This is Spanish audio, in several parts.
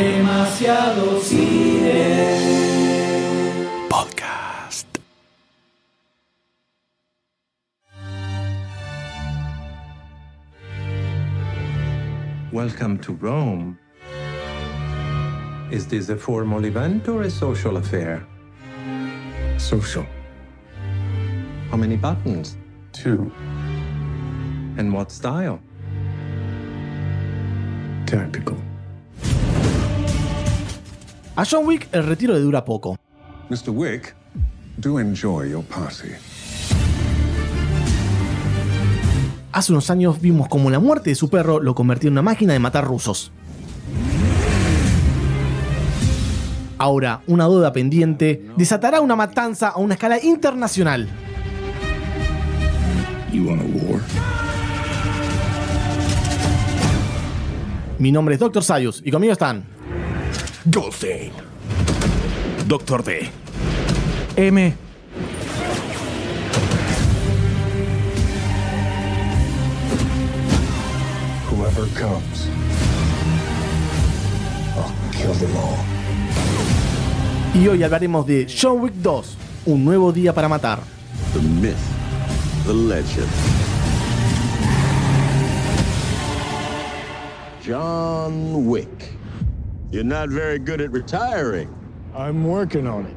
Demasiado cine. Podcast. Welcome to Rome. Is this a formal event or a social affair? Social. How many buttons? Two. And what style? Tactical. A John Wick el retiro le dura poco. Mr. Wick, do enjoy your party. Hace unos años vimos como la muerte de su perro lo convirtió en una máquina de matar rusos. Ahora, una duda pendiente desatará una matanza a una escala internacional. You want a war? Mi nombre es Dr. Sayus y conmigo están Goldstein. Doctor D. M. Whoever comes, I'll kill them all. y hoy hablaremos de John Wick 2, un nuevo día para matar. the myth, the legend. John Wick. You're not very good at retiring. I'm working on it.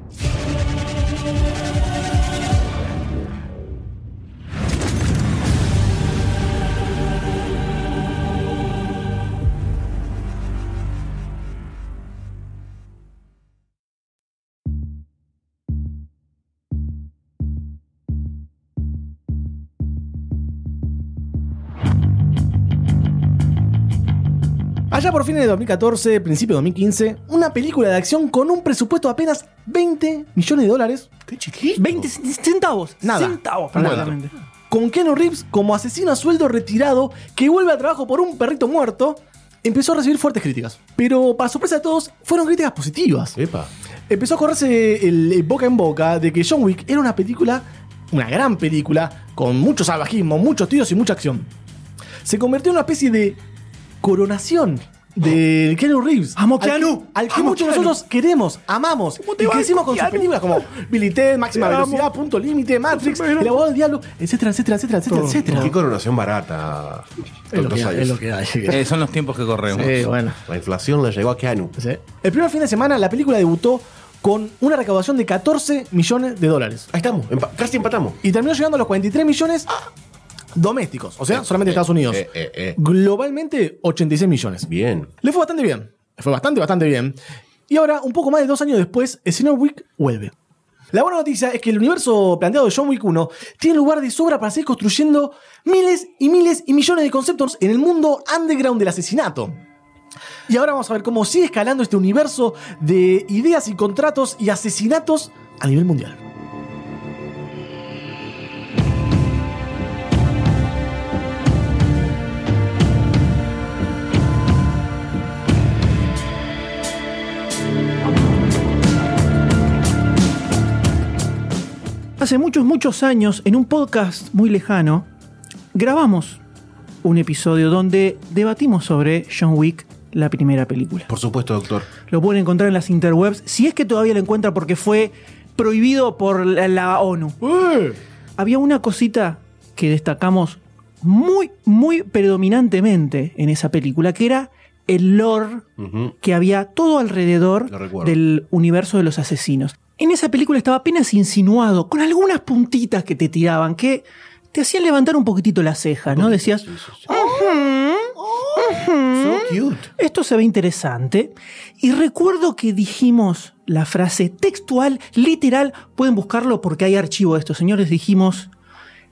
Allá por fines de 2014, principio de 2015, una película de acción con un presupuesto de apenas 20 millones de dólares. ¡Qué chiquito! 20 centavos. Nada. Centavos, Nada. prácticamente. Con Keanu Reeves como asesino a sueldo retirado que vuelve al trabajo por un perrito muerto, empezó a recibir fuertes críticas. Pero para sorpresa de todos, fueron críticas positivas. Epa. Empezó a correrse el, el boca en boca de que John Wick era una película, una gran película, con mucho salvajismo, muchos tiros y mucha acción. Se convirtió en una especie de coronación del Keanu Reeves. Amo Al que- Keanu. Al que, Amo muchos de nosotros queremos, amamos. Y crecimos con sus películas como Billy Ted, Máxima Te amo. Velocidad, Punto Límite, Matrix. El Abogado del Diablo, etcétera, etcétera, etcétera, etcétera, etcétera. Qué coronación barata. Es lo Dr. que hay, Sayus. es lo que hay. Eh, son los tiempos que corremos. Sí, bueno. La inflación le llegó a Keanu. Sí. El primer fin de semana la película debutó con una recaudación de 14 millones de dólares. Ahí estamos, empa- casi empatamos. Y terminó llegando a los 43 millones domésticos, o sea, Eh, solamente eh, Estados Unidos. eh, eh. Globalmente, 86 millones. Bien. Le fue bastante bien. Le fue bastante, bastante bien. Y ahora, un poco más de dos años después, Wick vuelve. La buena noticia es que el universo planteado de John Wick 1 tiene lugar de sobra para seguir construyendo miles y miles y millones de conceptos en el mundo underground del asesinato. Y ahora vamos a ver cómo sigue escalando este universo de ideas y contratos y asesinatos a nivel mundial. Hace muchos, muchos años, en un podcast muy lejano, grabamos un episodio donde debatimos sobre John Wick, la primera película. Por supuesto, doctor. Lo pueden encontrar en las interwebs, si es que todavía lo encuentra porque fue prohibido por la, la ONU. Había una cosita que destacamos muy, muy predominantemente en esa película, que era el lore que había todo alrededor del universo de los asesinos. En esa película estaba apenas insinuado, con algunas puntitas que te tiraban, que te hacían levantar un poquitito la ceja, ¿no? Decías, Sí, sí, sí. "Ujú, ujú, So cute. esto se ve interesante. Y recuerdo que dijimos la frase textual, literal, pueden buscarlo porque hay archivo de esto, señores, dijimos,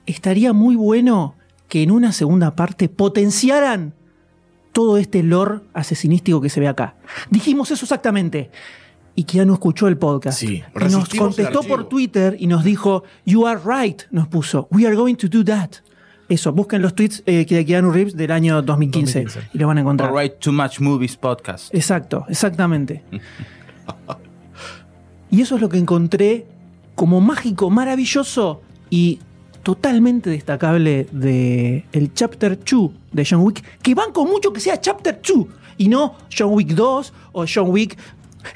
estaría muy bueno que en una segunda parte potenciaran todo este lore asesinístico que se ve acá. Dijimos eso exactamente. Y Keanu escuchó el podcast. Sí. Y nos contestó por Twitter y nos dijo, You are right, nos puso. We are going to do that. Eso, busquen los tweets eh, de Keanu Reeves del año 2015, 2015. y lo van a encontrar. Too Much Movies Podcast. Exacto, exactamente. y eso es lo que encontré como mágico, maravilloso y totalmente destacable de el Chapter 2 de John Wick, que banco mucho que sea Chapter 2 y no John Wick 2 o John Wick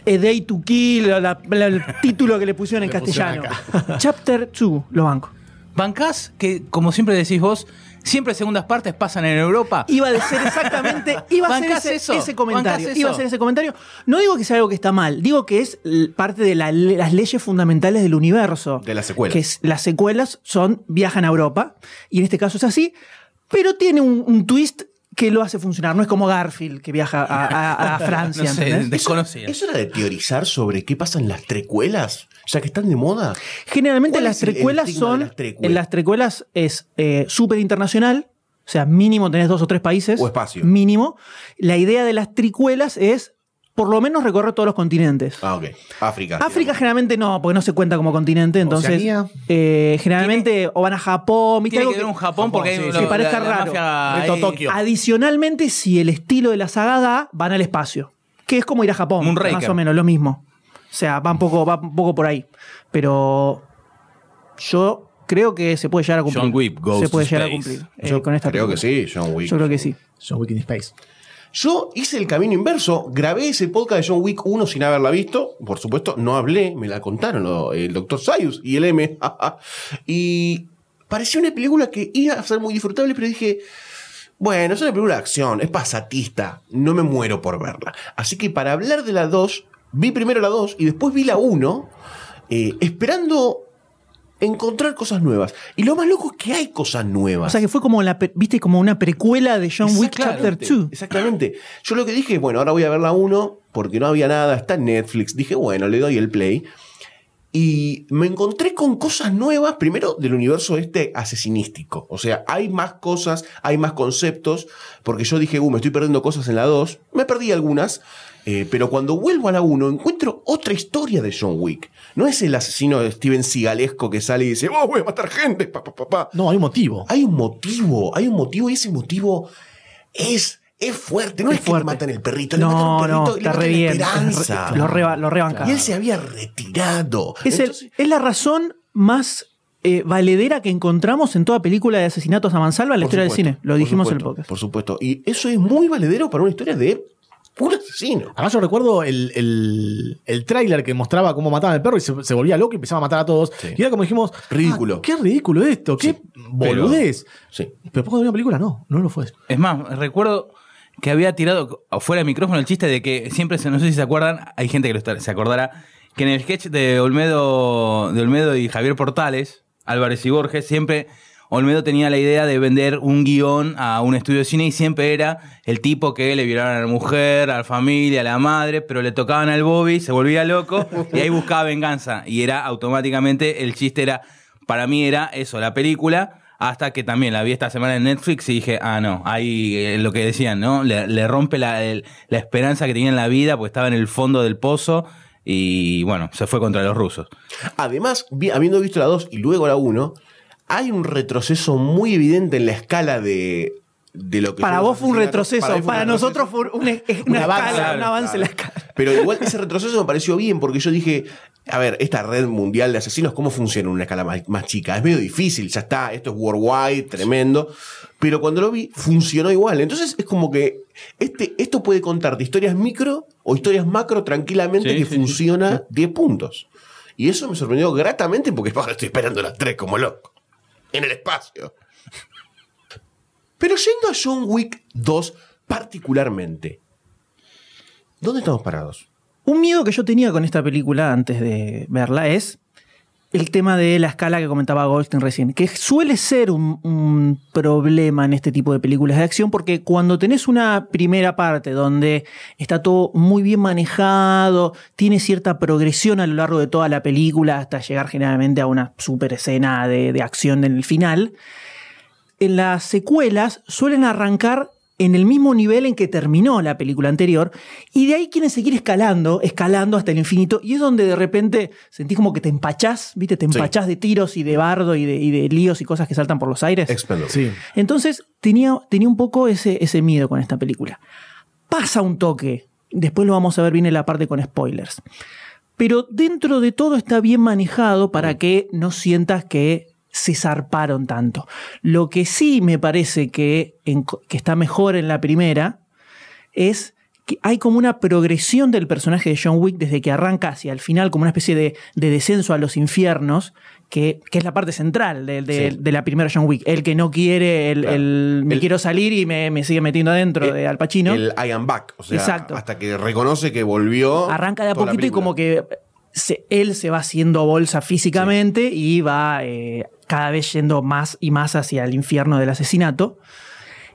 A Day to Kill, la- la- el título que le pusieron en Le pusieron castellano. Chapter 2, lo banco. Bancás que, como siempre decís vos, siempre segundas partes pasan en Europa. Iba a ser exactamente, iba a ser ese, eso, ese comentario. bancás Iba a eso. ser ese comentario. No digo que sea algo que está mal, digo que es parte de la- las leyes fundamentales del universo. De las secuelas. Que es- las secuelas son viajan a Europa, y en este caso es así, pero tiene un, un twist que lo hace funcionar. No es como Garfield, que viaja a, a- a Francia. No sé, desconocía. ¿Eso era de teorizar sobre qué pasa en las trecuelas? Ya que están de moda. Generalmente ¿Cuál las trecuelas son. las trecuelas? En las trecuelas es eh, súper internacional. O sea, mínimo tenés dos o tres países. O espacio. Mínimo. La idea de las tricuelas es por lo menos recorrer todos los continentes. Ah, ok. África. África digamos. generalmente no, porque no se cuenta como continente, entonces eh, generalmente o van a Japón, ¿viste? Tiene Algo que ver un Japón Japón, porque hay sí. Que parezca la- la raro. mafia Tokio. Adicionalmente, si el estilo de la saga da, van al espacio. Que es como ir a Japón, Moonraker. más o menos, lo mismo. O sea, va un poco, va un poco por ahí. Pero yo creo que se puede llegar a cumplir. John Wick goes se puede to llegar a cumplir eh, Yo con esta creo que sí, John Wick. Yo creo que sí. John Wick in Space. Yo hice el camino inverso, grabé ese podcast de John Wick 1 sin haberla visto, por supuesto, no hablé, me la contaron el doctor Sayus y el M. y parecía una película que iba a ser muy disfrutable, pero dije, bueno, es una película de acción, es pasatista, no me muero por verla. Así que para hablar de la 2, vi primero la 2 y después vi la 1, eh, esperando encontrar cosas nuevas. Y lo más loco es que hay cosas nuevas. O sea que fue como la, viste, como una precuela de John Wick Chapter Exactamente, 2. Exactamente. Yo lo que dije bueno, ahora voy a ver la 1 porque no había nada, está en Netflix. Dije, bueno, le doy el play. Y me encontré con cosas nuevas, primero del universo este asesinístico. O sea, hay más cosas, hay más conceptos, porque yo dije, uh, me estoy perdiendo cosas en la 2. Me perdí algunas, eh, pero cuando vuelvo a la 1 encuentro otra historia de John Wick. No es el asesino de Steven Seagalesco que sale y dice, oh, voy a matar gente, pa, pa, pa, pa". No, hay un motivo. Hay un motivo, hay un motivo y ese motivo es, es fuerte. No es, que le matan el perrito, le No, matan el no, perrito y le matan re la bien. esperanza. Lo reba- lo rebanca. Y él se había retirado. Es, el- Entonces, es la razón más eh, valedera que encontramos en toda película de asesinatos a mansalva en la historia del supuesto, cine. Lo dijimos en el podcast. Por supuesto. Y eso es muy valedero para una historia de un asesino. Además, yo recuerdo el, el, el tráiler que mostraba cómo mataban al perro y se, se volvía loco y empezaba a matar a todos. Sí. Y era como dijimos: Ridículo. "Ah, qué ridículo esto, qué boludez. Sí. Pero poco de una película, no, no lo fue. Es más, recuerdo que había tirado fuera del micrófono el chiste de que siempre, se- no sé si se acuerdan, hay gente que lo está- se acordará, que en el sketch de Olmedo, de Olmedo y Javier Portales, Álvarez y Borges, siempre Olmedo tenía la idea de vender un guion a un estudio de cine y siempre era el tipo que le violaron a la mujer, a la familia, a la madre, pero le tocaban al Bobby, se volvía loco y ahí buscaba venganza. Y era automáticamente, el chiste era, para mí era eso, la película, hasta que también la vi esta semana en Netflix y dije, ah, no, ahí eh, lo que decían, ¿no? Le, rompe la, la esperanza que tenía en la vida porque estaba en el fondo del pozo y bueno, se fue contra los rusos. Además, vi- habiendo visto la 2 y luego la 1, hay un retroceso muy evidente en la escala de, de lo que Para vos fue un retroceso, para, un nosotros retroceso. fue un, una, Un escala, avance, un avance en la escala. Pero igual ese retroceso me pareció bien porque yo dije, a ver, esta red mundial de asesinos, ¿cómo funciona en una escala más, más chica? Es medio difícil, ya está, esto es worldwide, tremendo. Pero cuando lo vi, funcionó igual. Entonces es como que este, esto puede contarte historias micro o historias macro tranquilamente Sí, que sí, sí. funciona 10 puntos. Y eso me sorprendió gratamente porque estoy esperando las 3 como loco. En el espacio. Pero yendo a John Wick 2 particularmente, ¿dónde estamos parados? Un miedo que yo tenía con esta película antes de verla es el tema de la escala que comentaba Goldstein recién, que suele ser un, problema en este tipo de películas de acción, porque cuando tenés una primera parte donde está todo muy bien manejado, tiene cierta progresión a lo largo de toda la película hasta llegar generalmente a una super escena de, de acción en el final, en las secuelas suelen arrancar en el mismo nivel en que terminó la película anterior, y de ahí quieren seguir escalando, escalando hasta el infinito, y es donde de repente sentís como que te empachás, ¿viste? Te empachás de tiros y de bardo y de, y de líos y cosas que saltan por los aires. Expendables. Sí. Entonces tenía, tenía un poco ese, ese miedo con esta película. Pasa un toque, después lo vamos a ver bien en la parte con spoilers. Pero dentro de todo está bien manejado para que no sientas que se zarparon tanto. Lo que sí me parece que, en- que está mejor en la primera es que hay como una progresión del personaje de John Wick desde que arranca hacia el final, como una especie de, de descenso a los infiernos, que, que es la parte central de, de- Sí. de la primera John Wick. El que no quiere, el, Claro. el me El- quiero salir y me, me sigue metiendo adentro El- de Al Pacino. El I am back. O sea, Exacto. hasta que reconoce que volvió. Arranca de a poquito y como que se- él se va haciendo bolsa físicamente y va eh, cada vez yendo más y más hacia el infierno del asesinato.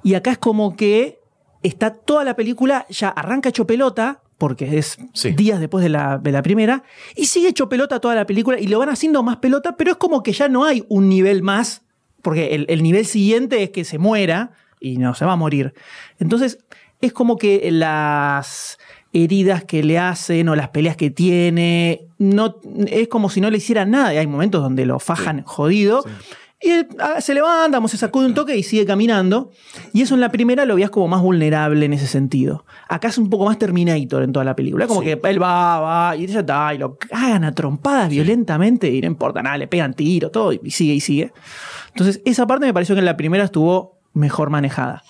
Y acá es como que está toda la película, ya arranca hecho pelota, porque es Sí. días después de la, de la primera, y sigue hecho pelota toda la película y lo van haciendo más pelota, pero es como que ya no hay un nivel más, porque el, el nivel siguiente es que se muera y no se va a morir. Entonces, es como que las heridas que le hacen o las peleas que tiene, no, es como si no le hicieran nada. Y hay momentos donde lo fajan jodido. Y él, ah, se levanta, se sacude un toque y sigue caminando. Y eso en la primera lo veías como más vulnerable en ese sentido. Acá es un poco más Terminator en toda la película. Como que él va, va, y está, y lo cagan a trompadas violentamente y no importa nada, le pegan tiro, todo, y sigue y sigue. Entonces, esa parte me pareció que en la primera estuvo mejor manejada.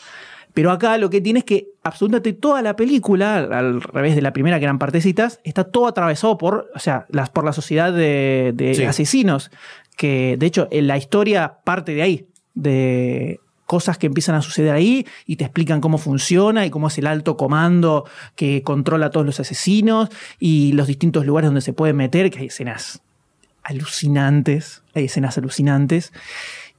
Pero acá lo que tiene es que absolutamente toda la película, al revés de la primera que eran partecitas, está todo atravesado por, o sea, las, por la sociedad de, de Sí. asesinos. Que de hecho en la historia parte de ahí, de cosas que empiezan a suceder ahí y te explican cómo funciona y cómo es el alto comando que controla a todos los asesinos y los distintos lugares donde se pueden meter, que hay escenas alucinantes, hay escenas alucinantes.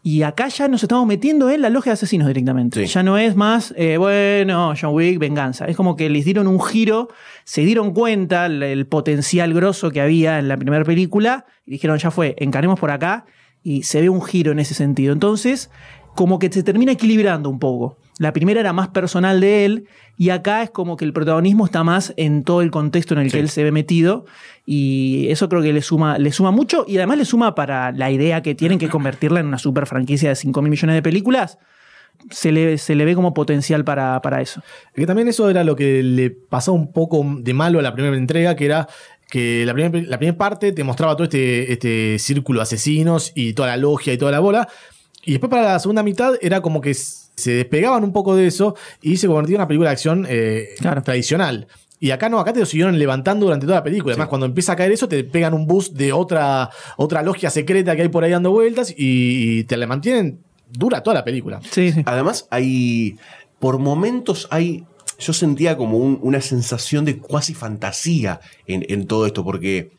Y acá ya nos estamos metiendo en la logia de asesinos directamente. Sí. Ya no es más, eh, bueno, John Wick, venganza. Es como que les dieron un giro, se dieron cuenta el, el potencial grosso que había en la primera película y dijeron, ya fue, encaremos por acá y se ve un giro en ese sentido. Entonces, como que se termina equilibrando un poco. La primera era más personal de él y acá es como que el protagonismo está más en todo el contexto en el que él se ve metido y eso creo que le suma, le suma mucho y además le suma para la idea que tienen que convertirla en una super franquicia de 5 mil millones de películas. Se le, se le ve como potencial para, para eso. Que también eso era lo que le pasó un poco de malo a la primera entrega, que era que la primera, la parte te mostraba todo este, este círculo de asesinos y toda la logia y toda la bola. Y después para la segunda mitad era como que se despegaban un poco de eso y se convertía en una película de acción eh, Claro. tradicional. Y acá no, acá te lo siguieron levantando durante toda la película. Además, cuando empieza a caer eso, te pegan un boost de otra, otra logia secreta que hay por ahí dando vueltas y, y te la mantienen dura toda la película. Sí, sí. Además, hay. Por momentos hay. Yo sentía como un- una sensación de cuasi fantasía en, en todo esto, porque.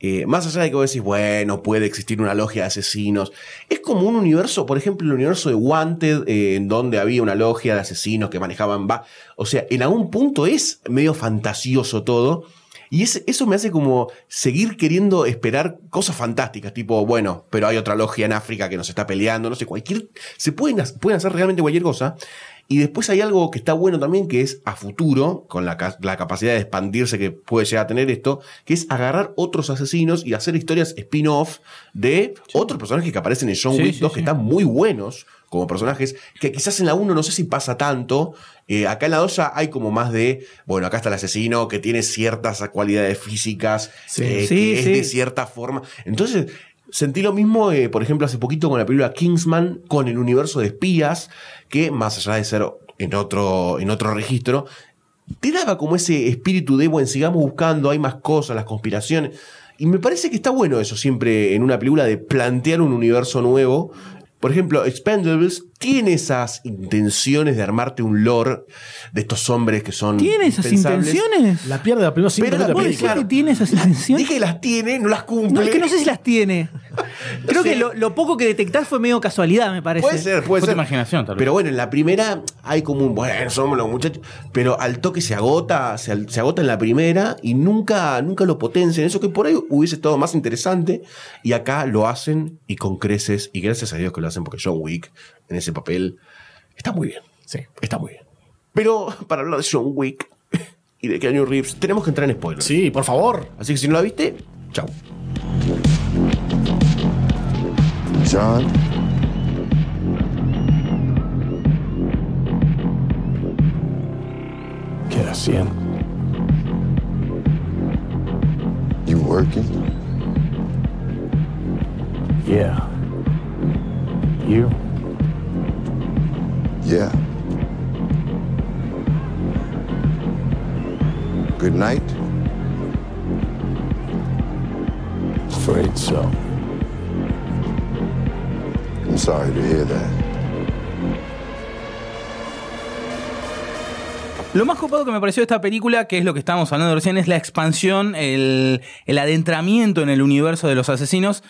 Eh, más allá de que vos decís, bueno, puede existir una logia de asesinos, es como un universo, por ejemplo, el universo de Wanted, eh, en donde había una logia de asesinos que manejaban. va- O sea, en algún punto es medio fantasioso todo. Y eso me hace como seguir queriendo esperar cosas fantásticas, tipo, bueno, pero hay otra logia en África que nos está peleando, no sé, cualquier. Se pueden, pueden hacer realmente cualquier cosa. Y después hay algo que está bueno también, que es a futuro, con la, la capacidad de expandirse que puede llegar a tener esto, que es agarrar otros asesinos y hacer historias spin-off de otros personajes que aparecen en John Sí, Wick sí, 2 sí. que están muy buenos como personajes, que quizás en la 1 no sé si pasa tanto. Eh, acá en la 2 ya hay como más de, bueno, acá está el asesino que tiene ciertas cualidades físicas, eh, que es de cierta forma. Entonces, sentí lo mismo, por ejemplo, hace poquito con la película Kingsman, con el universo de espías, que más allá de ser en otro, en otro registro, te daba como ese espíritu de, bueno, sigamos buscando, hay más cosas, las conspiraciones. Y me parece que está bueno eso siempre en una película de plantear un universo nuevo. Por ejemplo, Expendables tiene esas intenciones de armarte un lore de estos hombres que son. ¿Tiene esas intenciones? La pierde primeros cinco Pero minutos de ¿Vos la decís película. que tiene esas intenciones? Dije que las tiene, no las cumple. No, es que no sé si las tiene. Creo que lo, lo poco que detectás fue medio casualidad, me parece. Puede ser, puede Fue tu ser. imaginación, tal vez. Pero bueno, en la primera hay como un, bueno, somos los muchachos. Pero al toque se agota, se, agota en la primera y nunca, nunca lo potencian. Eso que por ahí hubiese estado más interesante. Y acá lo hacen y con creces. Y gracias a Dios que lo hacen porque John Wick en ese papel está muy bien. Sí. Está muy bien. Pero para hablar de John Wick y de Keanu Reeves, tenemos que entrar en spoilers. Sí, por favor. Así que si no la viste, chau. John? Can I see him? You working? Yeah. You? Yeah. Good night. Afraid so. Lo más copado que me pareció de esta película, que es lo que estábamos hablando recién, es la expansión, el, adentramiento en el universo de los asesinos.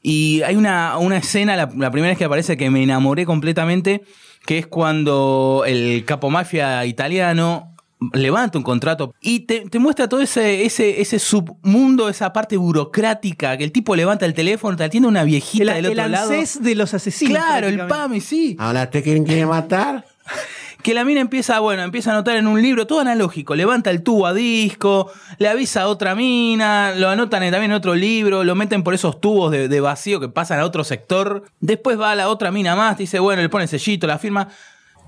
Y hay una, una escena, la, la primera vez que aparece, que me enamoré completamente, que es cuando el capo mafia italiano levanta un contrato y te, te muestra todo ese, ese, ese submundo, esa parte burocrática, que el tipo levanta el teléfono, te atiende una viejita El, del el otro lado. De los asesinos. Claro, el. PAMI, sí. Ahora te quieren quieren matar. Que la mina empieza, bueno, empieza a anotar en un libro, todo analógico, levanta el tubo a disco, le avisa a otra mina, lo anotan en- también en otro libro, lo meten por esos tubos de, de vacío que pasan a otro sector. Después va a la otra mina más, dice, bueno, le pone el sellito, la firma.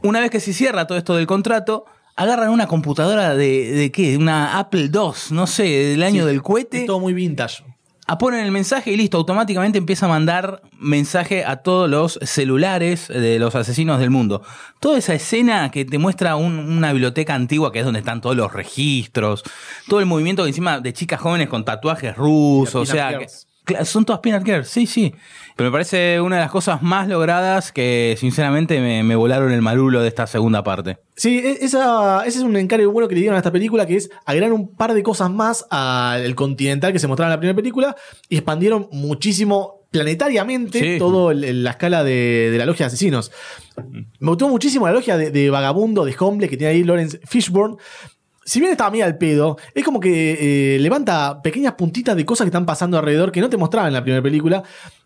Una vez que se cierra todo esto del contrato, agarran una computadora de, de qué, una Apple II, no sé, del año del cohete. Es todo muy vintage. Ah, ponen el mensaje y listo, automáticamente empieza a mandar mensaje a todos los celulares de los asesinos del mundo. Toda esa escena que te muestra un- una biblioteca antigua que es donde están todos los registros, todo el movimiento que encima de chicas jóvenes con tatuajes rusos, o sea, que- son todas peanut girls, sí, sí. Pero me parece una de las cosas más logradas que sinceramente me, me volaron el marulo de esta segunda parte. Sí, e- esa, ese es un encargo bueno que le dieron a esta película, que es agregar un par de cosas más al continental que se mostraba en la primera película y expandieron muchísimo planetariamente Sí. todo el- el- la escala de, de la logia de asesinos. Me gustó muchísimo la logia de, de vagabundo, de Homble, que tiene ahí Lawrence Fishburne. Si bien estaba medio al pedo, es como que eh, levanta pequeñas puntitas de cosas que están pasando alrededor que no te mostraba en la primera película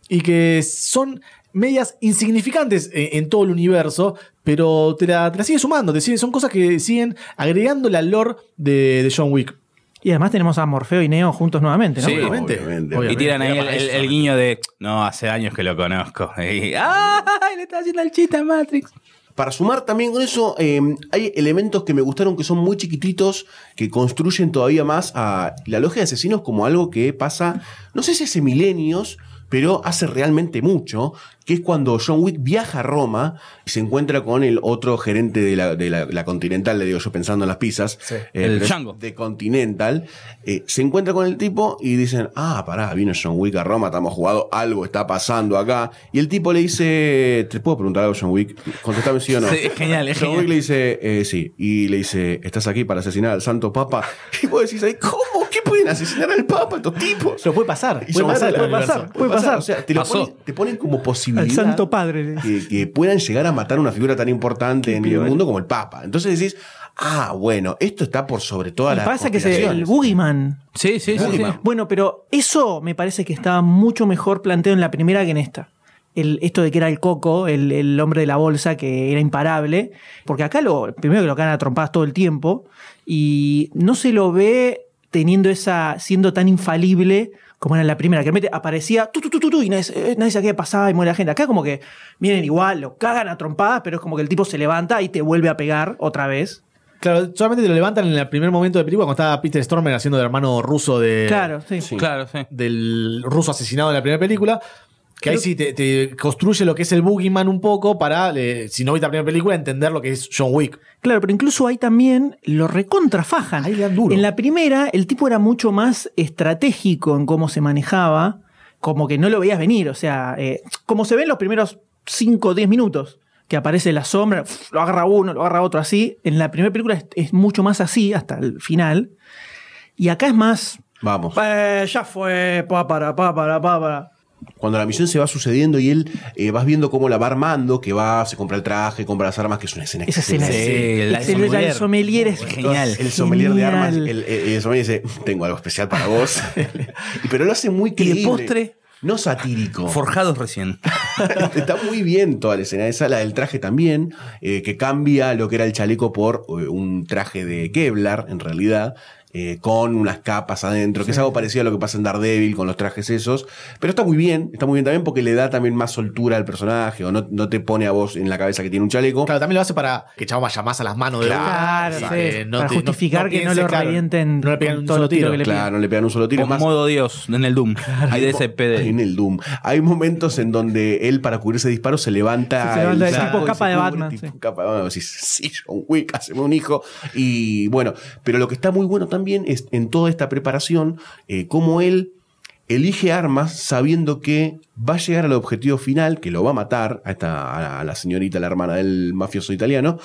y que son medias insignificantes en, en todo el universo, pero te la, te la sigue sumando, te sigue- son cosas que siguen agregándole al lore de, de John Wick. Y además tenemos a Morfeo y Neo juntos nuevamente, ¿no? Sí. Obviamente. Obviamente. Y tiran ahí el, guiño de, no, hace años que lo conozco. Y, ¡ay! Le está haciendo el chiste a Matrix. Para sumar también con eso, eh, hay elementos que me gustaron que son muy chiquititos, que construyen todavía más a la logia de asesinos como algo que pasa, no sé si hace milenios, pero hace realmente mucho, que es cuando John Wick viaja a Roma y se encuentra con el otro gerente de la, de la- la Continental, le digo yo pensando en las pizzas, eh, El Django. de Continental, eh, se encuentra con el tipo y dicen, ah, pará, vino John Wick a Roma, estamos jugando, algo está pasando acá. Y el tipo le dice, ¿te puedo preguntar algo, John Wick? Contestame sí o no. Sí, es genial, es John genial. Wick le dice, eh, sí. Y le dice, ¿estás aquí para asesinar al Santo Papa? Y vos decís, ahí, ¿cómo? ¿Qué pueden asesinar al Papa estos tipos? Pero puede pasar, Y puede pasar, puede pasar, puede pasar. O sea, te, lo ponen, te ponen como posibilidad. Al Santo Padre. Que, que puedan llegar a matar a una figura tan importante en el mundo como el Papa. Entonces decís, ah, bueno, esto está por sobre todas las parece que es el. Boogeyman. Sí, sí, sí, sí. Bueno, pero eso me parece que estaba mucho mejor planteado en la primera que en esta. El, esto de que era el coco, el, el hombre de la bolsa, que era imparable. Porque acá lo, primero que lo cagan a trompadas todo el tiempo. Y no se lo ve teniendo esa. siendo tan infalible como era en la primera, que aparecía tu, tu, tu, tu, tu, y nadie, se- eh, nadie sabía qué pasaba y muere la gente. Acá como que vienen igual, lo cagan a trompadas, pero es como que el tipo se levanta y te vuelve a pegar otra vez. Claro, solamente te lo levantan en el primer momento de película cuando estaba Peter Stormer haciendo de hermano ruso de, Claro, sí. Claro, sí. del ruso asesinado en la primera película. Que ahí sí te, te construye lo que es el Boogeyman un poco para, eh, si no viste la primera película, entender lo que es John Wick. Claro, pero incluso ahí también lo recontrafajan. Ahí le dan duro. En la primera, el tipo era mucho más estratégico en cómo se manejaba, como que no lo veías venir. O sea, eh, como se ven los primeros 5 o 10 minutos, que aparece la sombra, lo agarra uno, lo agarra otro así. En la primera película es, es mucho más así, hasta el final. Y acá es más. Vamos. "Eh, ya fue, pa, para, pa, para, pa, para. Cuando la misión se va sucediendo y él eh, vas viendo cómo la va armando, que va, se compra el traje, compra las armas, que es una escena Esa escena Sí, es. el- sommelier. el sommelier es Genial. El sommelier de armas, el, el- el sommelier dice, tengo algo especial para vos. Y- Pero lo hace muy Y de creíble. postre, No satírico. forjados recién. Está muy bien toda la escena esa, la del traje también, eh, que cambia lo que era el chaleco por eh, un traje de Kevlar, en realidad. Eh, con unas capas adentro, que es algo parecido a lo que pasa en Daredevil con los trajes esos. Pero está muy bien, está muy bien también porque le da también más soltura al personaje, o no, no te pone a vos en la cabeza que tiene un chaleco. Claro, también lo hace para que Chavo vaya más a las manos de Claro, uno. sí. que Para justificar que no piense, lo claro, revienten No le pegan un solo tiro tiro. que le Claro, no le pegan un solo tiro. Con más, modo Dios en el Doom. Hay de Hay ese PD. En el Doom. Hay momentos en donde él, para cubrirse disparos, se levanta. Se levanta el saco tipo capa de cubre, Batman, tipo sí. capa de Batman. Sí, John Wick, haceme un hijo. Y bueno, pero lo que está muy bueno también es en toda esta preparación, eh, cómo él elige armas sabiendo que va a llegar al objetivo final, que lo va a matar a, a la señorita, la hermana del mafioso italiano,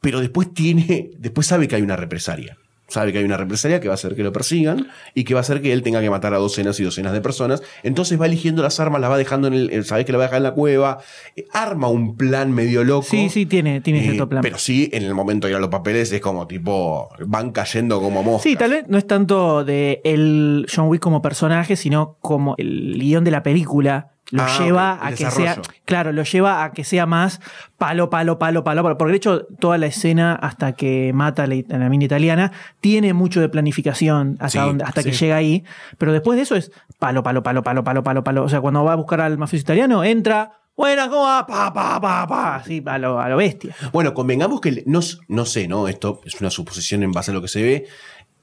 pero después tiene, después sabe que hay una represalia. Sabe que hay una represalia que va a hacer que lo persigan y que va a hacer que él tenga que matar a docenas y docenas de personas. Entonces va eligiendo las armas, las va dejando en el. Sabes que la va a dejar en la cueva. eh, arma un plan medio loco. Sí, sí, tiene, tiene eh, cierto plan. Pero sí, en el momento de ir a los papeles es como tipo. Van cayendo como moscas. Sí, tal vez no es tanto de el John Wick como personaje, sino como el guion de la película lo Ah, lleva a que desarrollo. sea, claro, lo lleva a que sea más palo, palo, palo, palo, palo. Porque de hecho, toda la escena hasta que mata a la, a la mina italiana tiene mucho de planificación hasta, Sí, donde, hasta que llega ahí. Pero después de eso es palo, palo, palo, palo, palo, palo, palo. O sea, cuando va a buscar al mafioso italiano, entra. Buena, ¿cómo va? Pa, pa, pa, pa. Así, a lo, a lo bestia. Bueno, convengamos que no, no sé, ¿no? Esto es una suposición en base a lo que se ve.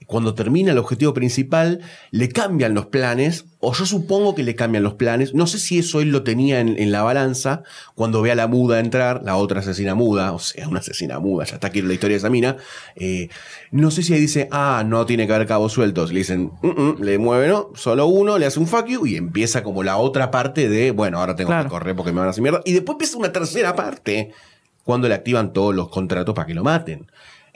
Cuando termina el objetivo principal, le cambian los planes, o yo supongo que le cambian los planes. No sé si eso él lo tenía en, en la balanza cuando ve a la muda entrar, la otra asesina muda, o sea, una asesina muda, ya está aquí la historia de esa mina. Eh, no sé si ahí dice, ah, no tiene que haber cabos sueltos. Le dicen, "Mm, mm", le mueve, ¿no? Solo uno, le hace un fuck you y empieza como la otra parte de, bueno, ahora tengo Claro. que correr porque me van a hacer mierda. Y después empieza una tercera parte cuando le activan todos los contratos para que lo maten.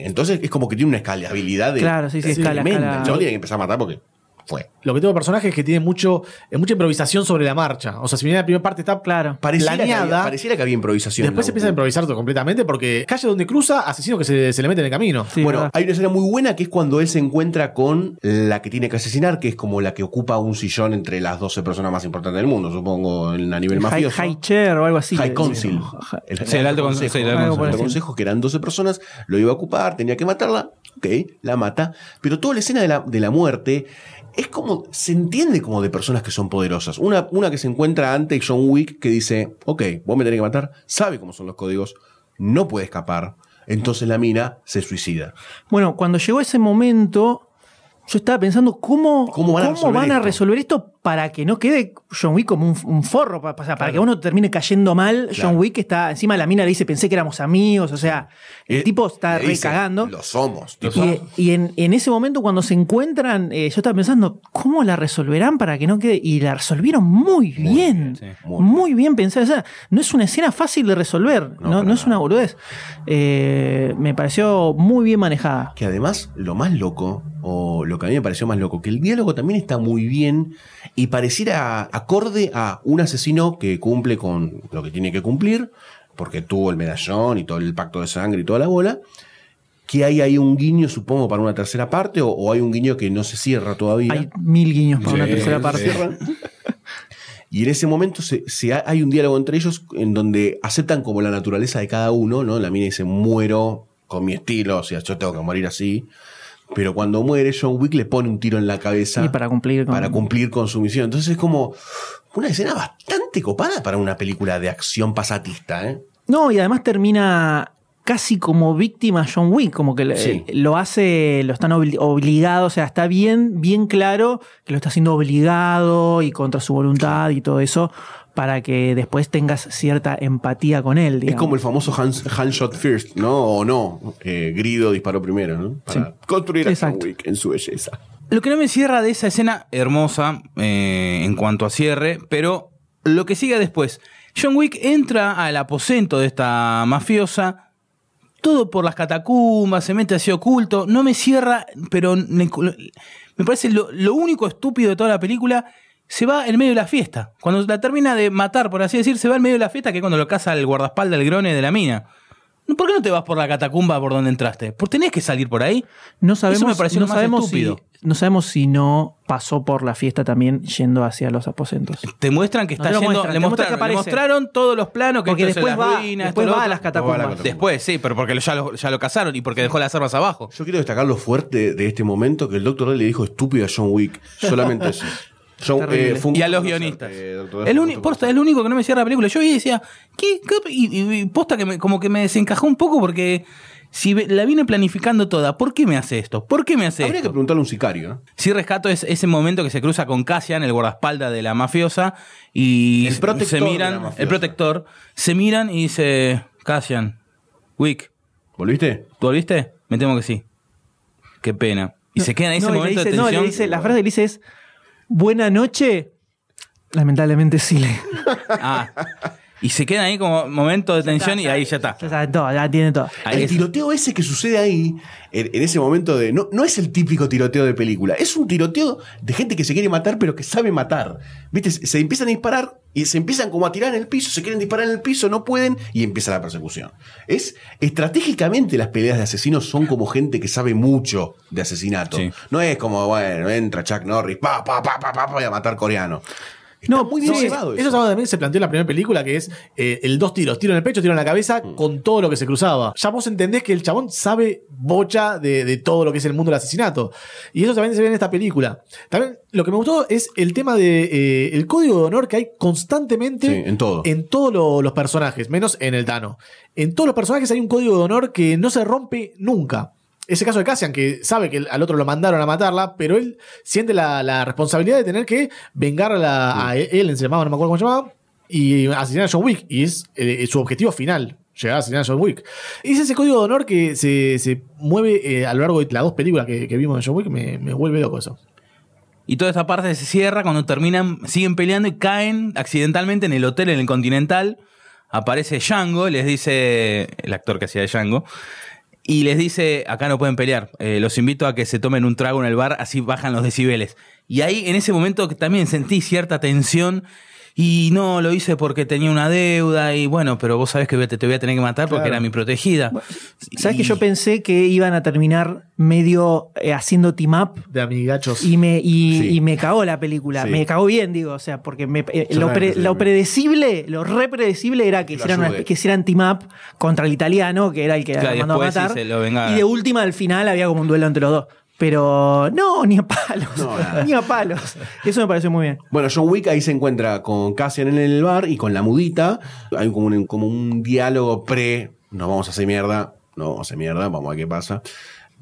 Entonces es como que tiene una escalabilidad de Claro, sí, sí, es escala, tremenda. escala. El chabón tiene que empezar a matar porque fue. Lo que tengo de personaje es que tiene mucho, eh, mucha improvisación sobre la marcha. O sea, si bien la primera parte está Claro. Pareciera, que planeada, había, pareciera que había improvisación. después se ¿no? empieza a improvisar todo completamente porque calle donde cruza, asesino que se, se le mete en el camino. Sí, bueno, verdad. hay una escena muy buena que es cuando él se encuentra con la que tiene que asesinar, que es como la que ocupa un sillón entre las 12 personas más importantes del mundo, supongo, en- a nivel High, mafioso. high chair o algo así. High Council. sí. Sí, el alto consejo, sí, el alto el consejo. alto consejo, que eran 12 personas, lo iba a ocupar, tenía que matarla, ok, la mata, pero toda la escena de la, de la muerte es como, se entiende como de personas que son poderosas. Una, una que se encuentra ante John Wick que dice, ok, vos me tenés que matar, sabe cómo son los códigos, no puede escapar, entonces la mina se suicida. Bueno, cuando llegó ese momento, yo estaba pensando cómo, ¿Cómo van a resolver van a esto? resolver esto para que no quede John Wick como un, un forro, pa- o sea, para que uno termine cayendo mal. Claro. John Wick está encima de la mina, le dice, pensé que éramos amigos, o sea, el Eh, tipo está recagando. Lo somos. tipo, Y, y en, en ese momento, cuando se encuentran, eh, yo estaba pensando, ¿cómo la resolverán para que no quede? Y la resolvieron muy bien. sí, muy muy, bien pensada. O sea, no es una escena fácil de resolver. No, No, para no es una boludez. Eh, me pareció muy bien manejada. Que además, lo más loco, o lo que a mí me pareció más loco, que el diálogo también está muy bien y pareciera acorde a un asesino que cumple con lo que tiene que cumplir, porque tuvo el medallón y todo el pacto de sangre y toda la bola. Que hay ahí un guiño, supongo, para una tercera parte, o, o hay un guiño que no se cierra todavía. Hay mil guiños para una tercera parte. Y en ese momento se, se ha- hay un diálogo entre ellos en donde aceptan como la naturaleza de cada uno, ¿no? La mina dice, muero con mi estilo, o sea, yo tengo que morir así. Pero cuando muere, John Wick le pone un tiro en la cabeza Y para cumplir con- para cumplir con su misión. Entonces es como una escena bastante copada para una película de acción pasatista, ¿eh? No, y además termina casi como víctima John Wick, como que Sí. lo hace, lo están obli- obligado, o sea, está bien, bien claro que lo está haciendo obligado y contra su voluntad y todo eso, para que después tengas cierta empatía con él. Es como el famoso hand, hand shot first, ¿no? O no. Eh, Grido disparó primero, ¿no? Para construir a John. Wick en su belleza. Lo que no me cierra de esa escena hermosa eh, en cuanto a cierre, pero lo que sigue después. John Wick entra al aposento de esta mafiosa, todo por las catacumbas, se mete así oculto. No me cierra, pero me, parece lo, lo único estúpido de toda la película. Se va en medio de la fiesta. Cuando la termina de matar, por así decir, se va en medio de la fiesta, que es cuando lo caza el guardaespaldas del grone de la mina. ¿Por qué no te vas por la catacumba por donde entraste? ¿Por tenés que salir por ahí? No sabemos, Eso me pareció no más sabemos estúpido. Si, no sabemos si no pasó por la fiesta también yendo hacia los aposentos. Te muestran que No está lo yendo. muestran, le, te muestran mostraron, que le mostraron todos los planos que Porque después va- ruinas, después esto, lo va a las catacumbas. Va a la catacumba. Después, sí, pero porque ya lo, ya lo cazaron y porque dejó las armas abajo. Yo quiero destacar lo fuerte de este momento que el Dr. D le dijo estúpido a John Wick. Solamente eso. Fue un Y a los guionistas. D, El uni- posta, es lo único que no me cierra la película. Yo vi y decía, ¿qué? ¿Qué? Y, y- y posta que me- como que me desencajó un poco porque si ve- la vine planificando toda, ¿por qué me hace esto? ¿Por qué me hace Habría que esto? preguntarle a un sicario. ¿no? Sí rescato es ese momento que se cruza con Cassian, el guardaespaldas de la mafiosa, y El protector se de la miran, mafiosa. el protector, se miran y dice, Cassian, Wick, ¿Volviste? ¿tú volviste? Me temo que sí. Qué pena. Y se queda en ese No, y le momento dice- de no, tensión. le dice, la frase que le dice es: Buena noche. Lamentablemente sí le. Ah, y se queda ahí como momento de tensión y ahí ya está. Ya sabe todo, ya tiene todo. Ahí el es- tiroteo ese que sucede ahí, en, en ese momento de. No, no es el típico tiroteo de película, es un tiroteo de gente que se quiere matar, pero que sabe matar. ¿Viste? Se, se empiezan a disparar y se empiezan como a tirar en el piso, se quieren disparar en el piso, no pueden y empieza la persecución. Es. Estratégicamente las peleas de asesinos son como gente que sabe mucho de asesinato. Sí. No es como, bueno, entra Chuck Norris, pa, pa, pa, pa, pa, pa, y a matar coreano. Está No, muy bien sí, llevado Eso también se planteó en la primera película, que es eh, el dos tiros, tiro en el pecho, tiro en la cabeza, Mm. con todo lo que se cruzaba. Ya vos entendés que el chabón sabe bocha de, de todo lo que es el mundo del asesinato. Y eso también se ve en esta película. También lo que me gustó es el tema de eh, el código de honor que hay constantemente Sí, en todo. en todos lo- los personajes, menos en el Tano. En todos los personajes hay un código de honor que no se rompe nunca. Ese caso de Cassian, que sabe que al otro lo mandaron a matarla, pero él siente la, la responsabilidad de tener que vengar a, a Ellen, se llamaba, no me acuerdo cómo se llamaba, y asesinar a John Wick. Y es eh, su objetivo final, llegar a asesinar a John Wick. Y es ese código de honor que se, se mueve eh, a lo largo de las dos películas que, que vimos de John Wick, me, me vuelve loco eso. Y toda esta parte se cierra cuando terminan, siguen peleando y caen accidentalmente en el hotel en el Continental. Aparece Django, les dice, el actor que hacía de Django, y les dice, acá no pueden pelear, eh, los invito a que se tomen un trago en el bar, así bajan los decibeles. Y ahí en ese momento también sentí cierta tensión y no, lo hice porque tenía una deuda y bueno, pero vos sabés que te, te voy a tener que matar porque Claro. era mi protegida. ¿Sabes que Y- yo pensé que iban a terminar medio eh, haciendo team up? De amigachos. Y me, y, Sí. y me cagó la película. Sí. Me cagó bien, digo. O sea, porque me- eh, lo, pre- pensé lo que- predecible, lo re predecible era que Lo hicieran, una que hicieran team up contra el italiano, que era el que Claro, mandó a matar. se lo vengaba. y de última, al final, había como un duelo entre los dos. Pero no, ni a palos. No, ni a palos. Eso me pareció muy bien. Bueno, John Wick ahí se encuentra con Cassian en el bar y con la mudita. Hay como un, como un diálogo pre. Nos vamos a hacer mierda. No vamos a hacer mierda, vamos a ver qué pasa.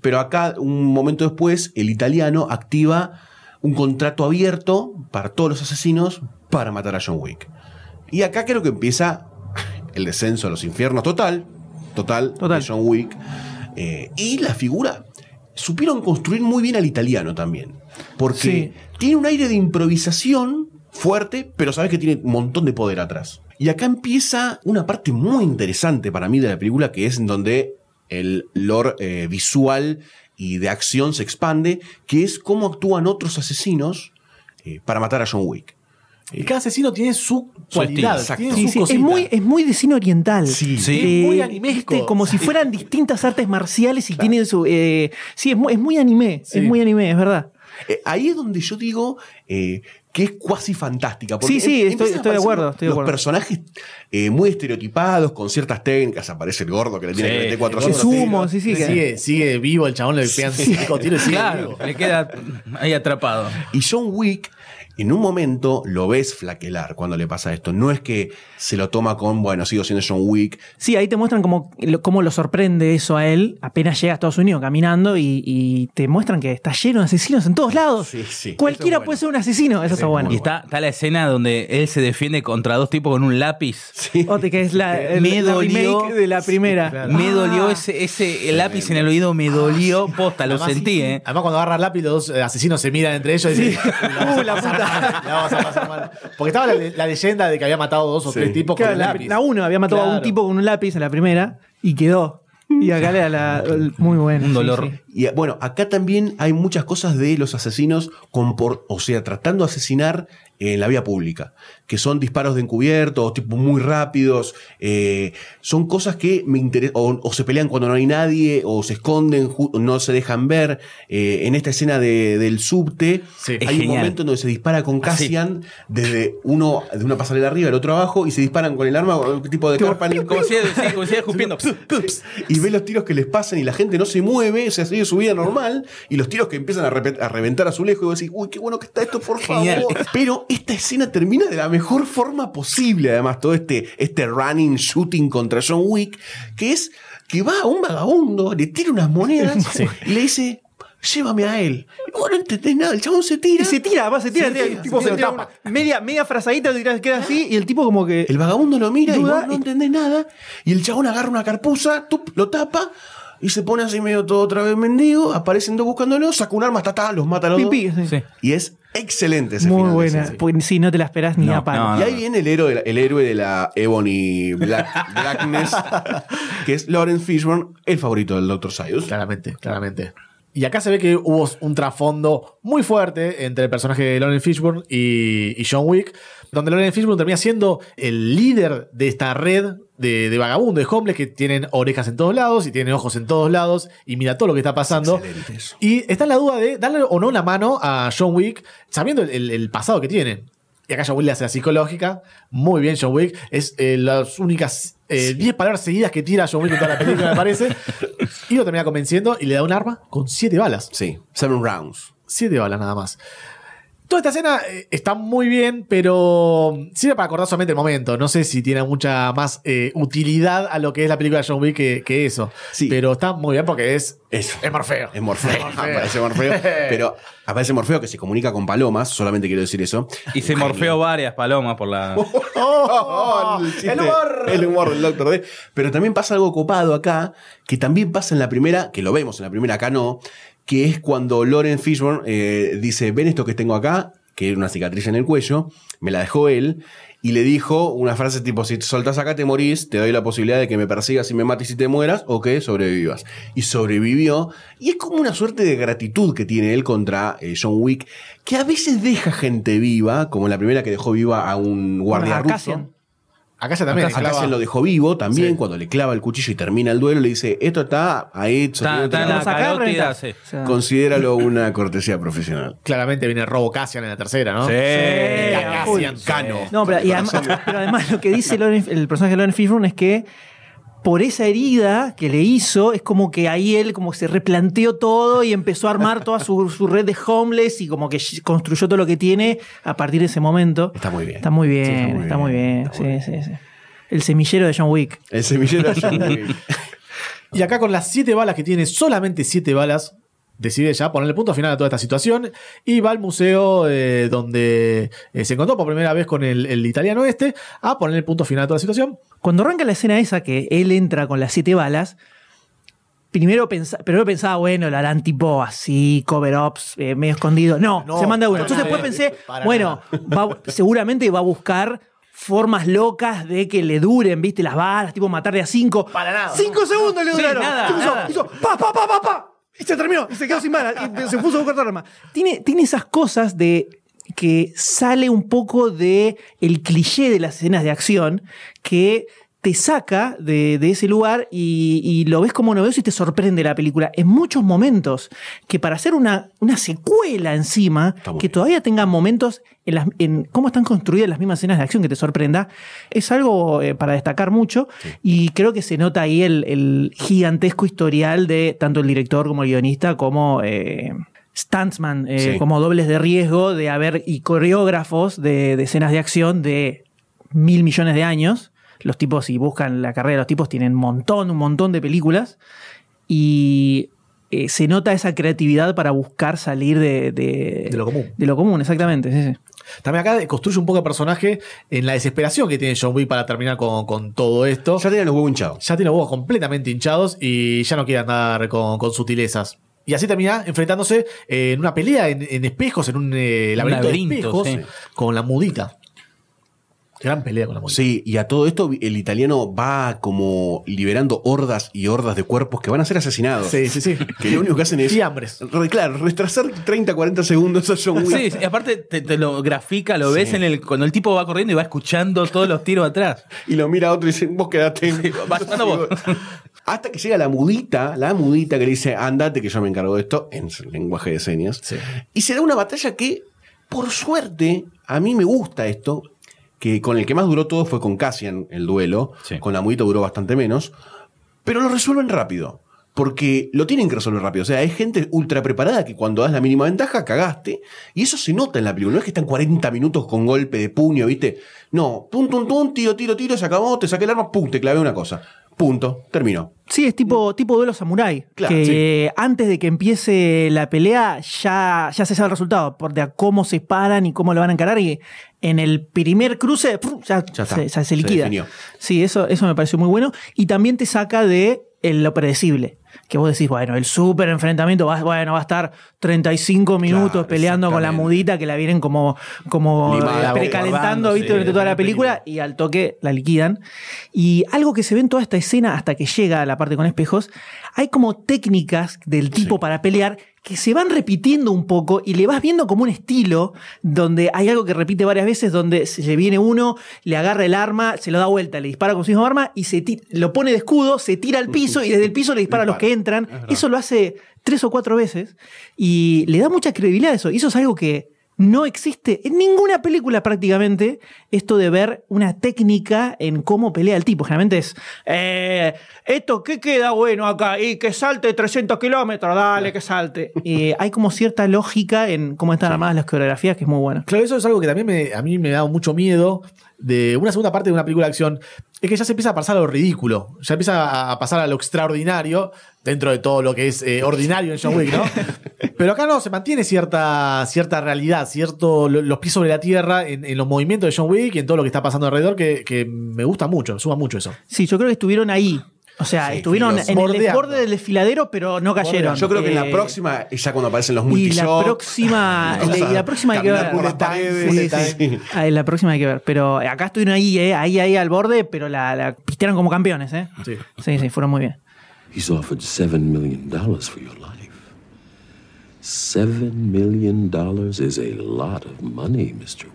Pero acá, un momento después, el italiano activa un contrato abierto para todos los asesinos para matar a John Wick. Y acá creo que empieza el descenso a los infiernos total. Total, Total. de John Wick. Eh, y la figura. Supieron construir muy bien al italiano también. Porque Sí. tiene un aire de improvisación fuerte, pero sabes que tiene un montón de poder atrás. Y acá empieza una parte muy interesante para mí de la película, que es en donde el lore eh, visual y de acción se expande, que es cómo actúan otros asesinos eh, para matar a John Wick. Y cada asesino tiene su cualidad, tiene Sí, su sí, es, muy, es muy de cine oriental. Sí. Sí. Eh, Muy animesco. viste, Como si fueran distintas artes marciales y tiene su. eh, sí, es muy, es muy anime. Sí. Es muy anime, es verdad. Eh, ahí es donde yo digo eh, que es cuasi fantástica. porque Sí, sí, em- estoy- a estoy de acuerdo, estoy de los acuerdo. personajes eh, muy estereotipados, con ciertas técnicas. Aparece el gordo que le tiene Sí, que meter el 400 gordo. tiros. Sumo, sí, sí. sigue, sigue vivo el chabón, le pegan cinco tiros y sigue Claro, vivo. le queda ahí atrapado. Y John Wick, en un momento lo ves flaquelar cuando le pasa esto. No es que se lo toma con, bueno, sigo siendo John Wick. Sí, ahí te muestran cómo, lo- cómo lo sorprende eso a él apenas llega a Estados Unidos caminando y, y te muestran que está lleno de asesinos en todos lados. Sí, sí. Cualquiera es bueno. puede ser un asesino, eso está muy bueno. Y está, está la escena donde él se defiende contra dos tipos con un lápiz. Sí. Otra que es la, el- Me la dolió. remake de la primera. Me Ah. dolió ese, ese el lápiz en el oído, me dolió. Posta, lo Además, sentí, sí, ¿eh? Además, cuando agarra el lápiz, los dos eh, asesinos se miran entre ellos y dicen: Uh, la puta. La vamos a pasar mal. Porque estaba la, la leyenda de que había matado dos o Sí. tres tipos Claro, con un la, lápiz. la uno había matado a un Claro. tipo con un lápiz en la primera y quedó. Y acá le da la, el- muy bueno. Un sí, dolor. sí. Y bueno, acá también hay muchas cosas de los asesinos, o sea, tratando de asesinar en la vía pública, que son disparos de encubierto, tipo muy rápidos, eh, son cosas que me interesan, o, o se pelean cuando no hay nadie, o se esconden, no se dejan ver. Eh, en esta escena de- del subte, Sí. Hay un genial. momento en donde se dispara con Cassian desde uno, de una pasarela arriba, el otro abajo, y se disparan con el arma, tipo de carpa Como si, escupiendo. y ve los tiros que les pasan y la gente no se mueve, o sea, su vida normal, y los tiros que empiezan a, reventar a su lejos, y vos decís, uy, qué bueno que está esto, por Genial. favor. Pero esta escena termina de la mejor forma posible, además, todo este, este running, shooting contra John Wick, que es que va a un vagabundo, le tira unas monedas y le dice, llévame a él. Y vos no entendés nada, el chabón se tira. Y se tira, va, se tira, Se tira, tira, el tipo se se tira tapa. Media, media frazadita, queda así, y el tipo como que. El vagabundo lo mira y vos no y- entendés nada. Y el chabón agarra una carpuza, tup, lo tapa y se pone así medio todo otra vez mendigo. Aparecen dos buscándolo, saca un arma, ta, ta, los mata a los dos. sí. Sí. Y es excelente ese Muy final buena. escena. Porque sí, no te la esperás ni No, a palo. no, Y ahí viene el héroe, de la- el héroe de la Ebony Black- Blackness, que es Lawrence Fishburne, el favorito del Dr. Sayus. Claramente, claramente. Y acá se ve que hubo un trasfondo muy fuerte entre el personaje de Lawrence Fishburne y, y John Wick, donde Lawrence Fishburne termina siendo el líder de esta red de, de vagabundos, de hombres que tienen orejas en todos lados y tienen ojos en todos lados y mira todo lo que está pasando. Y está en la duda de darle o no la mano a John Wick, sabiendo el, pasado que tiene. Y acá John Wick le hace la psicológica. Muy bien, John Wick. Es eh, las únicas 10 palabras seguidas que tira John Wick en toda la película, me parece. Y lo termina convenciendo y le da un arma con 7 balas. Sí, Seven Rounds. 7 balas nada más. Toda esta escena eh, está muy bien, pero sirve para acordar solamente el momento. No sé si tiene mucha más eh, utilidad a lo que es la película de John Wick que, que eso. Sí. Pero está muy bien porque es, Eso. es Morfeo. Es Morfeo, aparece Morfeo. Pero aparece Morfeo que se comunica con palomas, solamente quiero decir eso. Y se morfeó varias palomas por la. Oh, el, chiste, el humor. el humor del Doctor D. Pero también pasa algo copado acá, que también pasa en la primera, que lo vemos en la primera, acá no, que es cuando Lauren Fishburne eh, dice, ven esto que tengo acá, que era una cicatriz en el cuello, me la dejó él, y le dijo una frase tipo, si te soltás acá te morís, te doy la posibilidad de que me persigas y me mates y te mueras, o que sobrevivas. Y sobrevivió, y es como una suerte de gratitud que tiene él contra eh, John Wick, que a veces deja gente viva, como la primera que dejó viva a un guardia ruso. Acá ya también. Acá se lo dejó vivo también, Sí. cuando le clava el cuchillo y termina el duelo, le dice, esto está ahí, Está, en la carótida, sí. Considéralo una cortesía profesional. Claramente viene Robo Cassian en la tercera, ¿no? Sí. Cassian, Cano. No, pero, y además, pero además lo que dice el personaje de Lauren Fishburne es que por esa herida que le hizo, es como que ahí él como se replanteó todo y empezó a armar toda su, su red de homeless y como que construyó todo lo que tiene a partir de ese momento. Está muy bien. Está muy bien, Sí, está muy bien. está muy sí, sí, sí. El semillero de John Wick. El semillero de John Wick. Y acá con las 7 balas que tiene, solamente 7 balas, decide ya ponerle punto final a toda esta situación y va al museo eh, donde eh, se encontró por primera vez con el, el italiano este a ponerle punto final a toda la situación. Cuando arranca la escena esa que él entra con las siete balas, primero, primero pensaba, bueno, la harán tipo así, cover-ups, eh, medio escondido. No, No, se manda uno. Entonces después pensé, bueno, va- seguramente va a buscar formas locas de que le duren, viste, las balas, tipo matar de a cinco. Para nada. Cinco segundos le Sí, duraron. nada, ¿Qué hizo? nada. Hizo pa, pa, pa, pa, pa. Y se terminó, se quedó sin balas, y se puso a buscar otra arma. Tiene, tiene esas cosas de que sale un poco de el cliché de las escenas de acción que te saca de, de ese lugar y, y lo ves como novedoso y te sorprende la película. En muchos momentos, que para hacer una, una secuela encima, que bien. todavía tenga momentos en, las, en cómo están construidas las mismas escenas de acción que te sorprenda, es algo eh, para destacar mucho y creo que se nota ahí el, el gigantesco historial de tanto el director como el guionista como... eh, Stuntsman, eh, Sí. como dobles de riesgo de haber y coreógrafos de, de escenas de acción de mil millones de años. Los tipos, si buscan la carrera de los tipos, tienen un montón, un montón de películas. Y eh, se nota esa creatividad para buscar salir de, de, De lo común. De lo común, exactamente. sí, sí. También acá construye un poco el personaje en la desesperación que tiene John Wick para terminar con, con todo esto. Ya tenían los huevos hinchados. ya tiene los huevos completamente hinchados y ya no quiere andar con, con sutilezas. Y así termina enfrentándose eh, en una pelea en, en espejos, en un eh, laberinto, laberinto, de espejos, sí. con la mudita. Gran pelea con la muerte. Sí, y a todo esto el italiano va como liberando hordas y hordas de cuerpos que van a ser asesinados. Sí, sí, sí. Que lo único que hacen es. Fiambres. Re- claro, retrasar 30, 40 segundos a John Wick. Sí, y aparte te, te lo grafica, lo ves en el cuando el tipo va corriendo y va escuchando todos los tiros atrás. Y lo mira a otro y dice, vos quedate. vas- anda vos. Hasta que llega la mudita, la mudita que le dice, andate que yo me encargo de esto, en su lenguaje de señas. Y se da una batalla que, por suerte, a mí me gusta esto, que con el que más duró todo fue con Cassian el duelo, con la mudita duró bastante menos, pero lo resuelven rápido. Porque lo tienen que resolver rápido. O sea, hay gente ultra preparada que cuando das la mínima ventaja, cagaste. Y eso se nota en la película. No es que están 40 minutos con golpe de puño, ¿viste? No, pum, tum, tum, tiro, tiro, tiro, se acabó, te saqué el arma, pum, te clavé una cosa. Punto, terminó. Sí, es tipo, tipo duelo samurai. Claro, que antes de que empiece la pelea ya, ya se sabe el resultado, por de a cómo se paran y cómo lo van a encarar. Y en el primer cruce ¡pum! ya, Ya está, se, ya se se liquida. sí, eso, eso me pareció muy bueno. Y también te saca de lo predecible. Que vos decís, bueno, el súper enfrentamiento va, bueno, va a estar 35 minutos Claro, peleando con la mudita que la vienen como, como Limada, eh, precalentando, ¿viste? sí, durante toda la la película y al toque la liquidan. Y algo que se ve en toda esta escena hasta que llega a la parte con espejos, hay como técnicas del tipo para pelear que se van repitiendo un poco y le vas viendo como un estilo donde hay algo que repite varias veces donde se le viene uno, le agarra el arma, se lo da vuelta, le dispara con su mismo arma y se lo pone de escudo, se tira al piso y desde el piso le dispara a los que entran. Eso lo hace tres o cuatro veces y le da mucha credibilidad a eso. Y eso es algo que no existe en ninguna película prácticamente esto de ver una técnica en cómo pelea el tipo. Generalmente es, eh, ¿esto qué queda bueno acá? Y que salte 300 kilómetros, dale, que salte. Y hay como cierta lógica en cómo están armadas las coreografías que es muy bueno. Claro, eso es algo que también me- a mí me da mucho miedo de una segunda parte de una película de acción. Es que ya se empieza a pasar a lo ridículo. Ya empieza a pasar a lo extraordinario dentro de todo lo que es eh, ordinario en John Wick, ¿no? Pero acá no, se mantiene cierta, cierta realidad, cierto lo- los pies sobre la tierra en, en los movimientos de John Wick y en todo lo que está pasando alrededor, que, que me gusta mucho, me suma mucho eso. Sí, yo creo que estuvieron ahí. O sea, Sí, estuvieron filos. en el Bordeando. desborde del desfiladero, pero no cayeron. Yo creo que en la Eh, próxima, ya cuando aparecen los Y la próxima, o y la próxima hay que ver. por las paredes, sí, sí. En la próxima hay que ver. Pero acá estuvieron ahí, eh, ahí, ahí al borde, pero la, la pistearon como campeones, ¿eh? Sí. Sí, sí, fueron muy bien. He's offered seven million dollars for your life. Seven million dollars is a lot of money, Mr.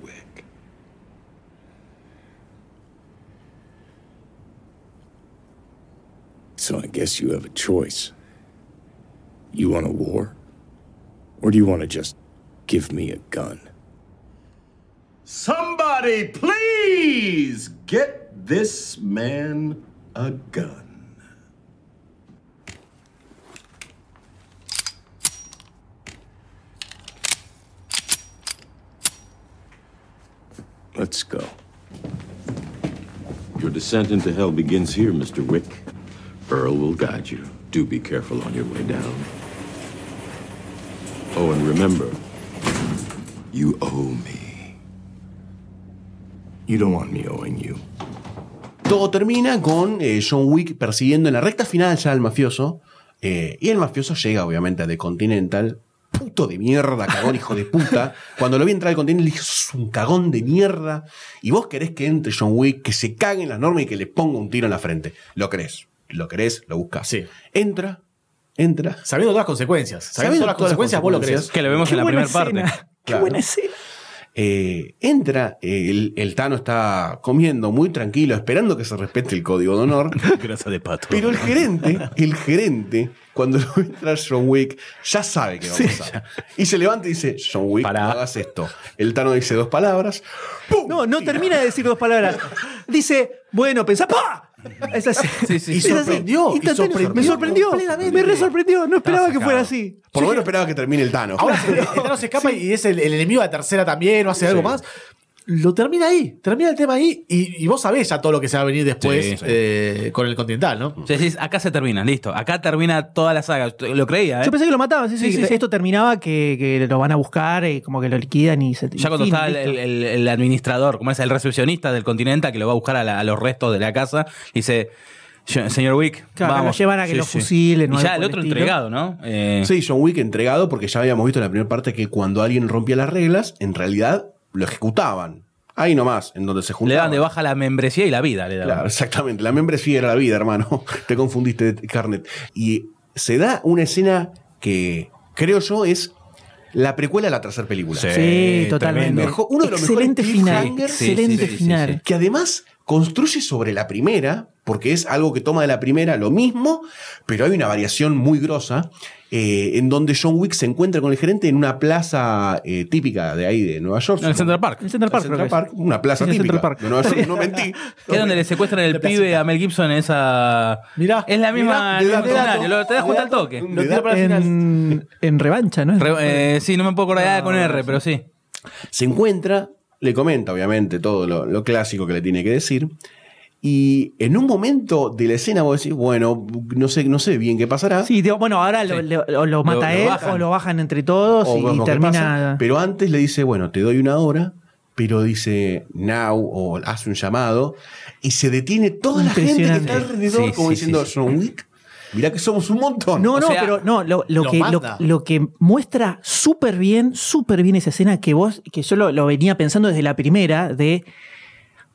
So I guess you have a choice. You want a war? Or do you want to just give me a gun? Somebody, please get this man a gun. Let's go. Your descent into hell begins here, Mr. Wick. Will guide you. Do be careful on your way down. Oh, and remember, you owe me. You don't want me owing you. Todo termina con eh, John Wick persiguiendo en la recta final ya al mafioso. eh, y el mafioso llega, obviamente, a The Continental. Puto de mierda, cagón, hijo de puta. Cuando lo vi entrar al Continental, dije, sos un cagón de mierda. Y vos querés que entre John Wick, que se cague en las normas y que le ponga un tiro en la frente. Lo querés. Lo querés, lo buscas. Sí. Entra, entra. Sabiendo todas las consecuencias. Sabiendo, Sabiendo todas las consecuencias, vos lo crees. Que lo vemos en la primera parte. Qué Claro. buena escena. Eh, entra, eh, el, el Tano está comiendo muy tranquilo, esperando que se respete el código de honor. Grasa de pato. Pero el gerente, el gerente, cuando lo ve entrar John Wick, ya sabe que va a pasar. Y se levanta y dice, John Wick, Pará. no hagas esto. El Tano dice dos palabras. ¡pum! No, no termina de decir dos palabras. Dice, bueno, pensá, ¡pa! Es así. Y sorprendió, y Instantáneo. sorprendió me sorprendió. Me re sorprendió. No esperaba que fuera así. Por lo menos esperaba que termine el Tano. Ahora se, el Thanos se escapa y es el, el enemigo de la tercera también, o hace algo más. Lo termina ahí, termina el tema ahí y, y vos sabés ya todo lo que se va a venir después Sí, sí. eh, con el Continental, ¿no? Sea, decís, acá se termina, listo. Acá termina toda la saga. Lo creía, ¿eh? Yo pensé que lo mataban, sí, sí. Sí, sí, Esto terminaba que, que lo van a buscar y como que lo liquidan y se Ya cuando fin, está el, listo. el- el administrador, como es el recepcionista del Continental, que lo va a buscar a, la- a los restos de la casa, dice, "Yo- señor Wick, Claro, vamos. lo llevan a que lo fusilen Y ya el otro estilo. entregado, ¿no? Eh, Sí, John Wick entregado porque ya habíamos visto en la primera parte que cuando alguien rompía las reglas, en realidad lo ejecutaban. Ahí nomás, en donde se Le juntaban. dan de baja la membresía y la vida. Le. Claro, exactamente. La membresía era la vida, hermano. Te confundiste, Carnet. Y se da una escena que creo yo es la precuela a la tercera película. Sí. Sí, totalmente. Mejor- uno de los excelente mejores final. Sí, sí, excelente sí, sí, final. sí. Que además construye sobre la primera, porque es algo que toma de la primera lo mismo, pero hay una variación muy grosa, eh, en donde John Wick se encuentra con el gerente en una plaza eh, típica de ahí de Nueva York. En el Central Park. En Central Park, creo Central que. Park, una plaza Sí, típica Central Park. de Nueva York, no mentí. Que es donde le secuestran el pibe a Mel Gibson en esa. Mirá, es la misma. mirá, de te das cuenta al toque. Lo tiro para final. En, en revancha, ¿no? Re- eh, sí, no me puedo acordar con R, pero sí. Se encuentra, le comenta obviamente todo lo, lo clásico que le tiene que decir. Y en un momento de la escena vos decís, bueno, no sé, no sé bien qué pasará. Sí, digo, bueno, ahora lo, Sí. lo- o lo mata él bajan. o lo bajan entre todos o y, termina. pasa. Pero antes le dice, bueno, te doy una hora, pero dice now o hace un llamado y se detiene toda la gente que está alrededor Sí, como sí, diciendo, sí, John Wick, mirá que somos un montón. No, O no, sea, pero no, lo, lo lo que, lo, lo que muestra súper bien, súper bien esa escena que vos, que yo lo, lo venía pensando desde la primera, de,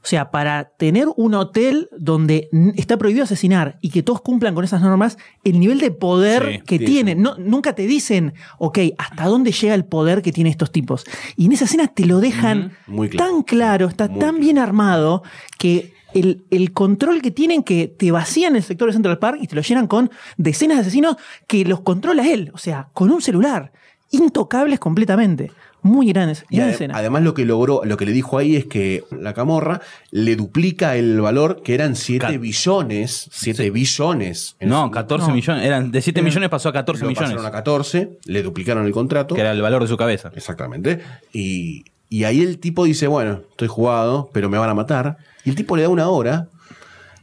o sea, para tener un hotel donde está prohibido asesinar y que todos cumplan con esas normas, el nivel de poder Sí, que tienen, no, nunca te dicen, ok, ¿hasta dónde llega el poder que tienen estos tipos? Y en esa escena te lo dejan Muy claro. tan claro, está Muy tan claro. bien armado que el, el control que tienen que te vacían el sector de Central Park y te lo llenan con decenas de asesinos que los controla él, o sea, con un celular, intocables completamente. Muy grandes, Y gran ade- escena. además lo que logró, lo que le dijo ahí es que la camorra le duplica el valor que eran 7 Ca- billones, 7 billones. No, su- 14 No. millones. Eran de 7 millones pasó a 14 lo millones. pasaron a 14, le duplicaron el contrato. Que era el valor de su cabeza. Exactamente. Y, y ahí el tipo dice, bueno, estoy jugado, pero me van a matar. Y el tipo le da una hora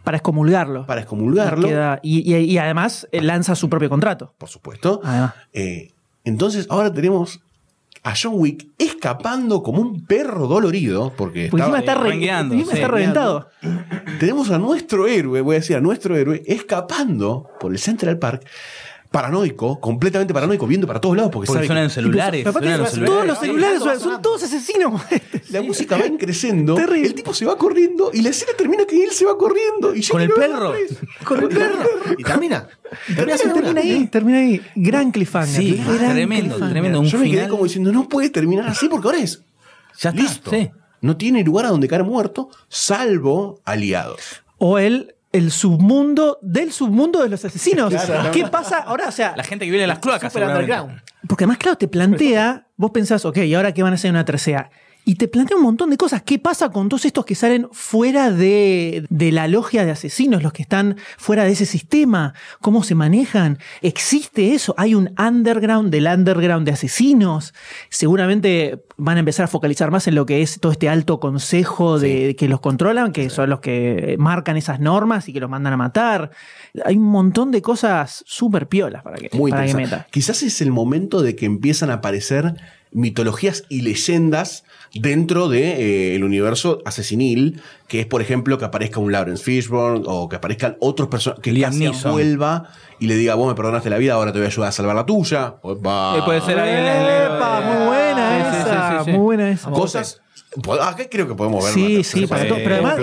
para excomulgarlo. para excomulgarlo, Queda- y, y- y además eh, lanza su propio contrato. por supuesto. Además. Eh, entonces ahora tenemos a John Wick escapando como un perro dolorido, porque Porque estaba- encima está, re- rengueando, encima sí, está reventado. tenemos a nuestro héroe, voy a decir, a nuestro héroe, escapando por el Central Park, paranoico, completamente paranoico, viendo para todos lados, porque, Porque sabe suenan que celulares. Suenan los todos los celulares son, son todos asesinos. la música va creciendo, Terrible. el tipo se va corriendo y la escena termina que él se va corriendo. Y Con el perro. Con el perro. Y termina. Y termina ahí, termina ahí. Gran cliffhanger. Sí, Gran tremendo, cliffhanger. tremendo. Un Yo me quedé final. como diciendo, no puede terminar así porque ahora es Ya está, listo. sí. No tiene lugar a donde caer muerto, salvo aliados. O el, el submundo del submundo de los asesinos. ¿Qué pasa ahora? O sea, La gente que viene de las cloacas. Porque además, claro, te plantea, vos pensás, ok, ¿y ahora qué van a hacer en una tercera? Y te plantea un montón de cosas. ¿Qué pasa con todos estos que salen fuera de, de la logia de asesinos, los que están fuera de ese sistema? ¿Cómo se manejan? ¿Existe eso? ¿Hay un underground del underground de asesinos? Seguramente van a empezar a focalizar más en lo que es todo este alto consejo de, que los controlan, que son los que marcan esas normas y que los mandan a matar. Hay un montón de cosas súper piolas para que, Muy para que meta. Quizás es el momento de que empiezan a aparecer mitologías y leyendas dentro del universo asesinil, que es, por ejemplo, que aparezca un Lawrence Fishburne o que aparezcan otros personajes, que Liam Neeson. vuelva y le diga, vos me perdonaste la vida, ahora te voy a ayudar a salvar la tuya. Opa. Eh, puede ser ahí el- el- Epa, muy buena Sí, esa, sí, sí, sí. muy buena esa. Cosas... Acá creo que podemos ver. Sí, una sí, para todo. Pero además,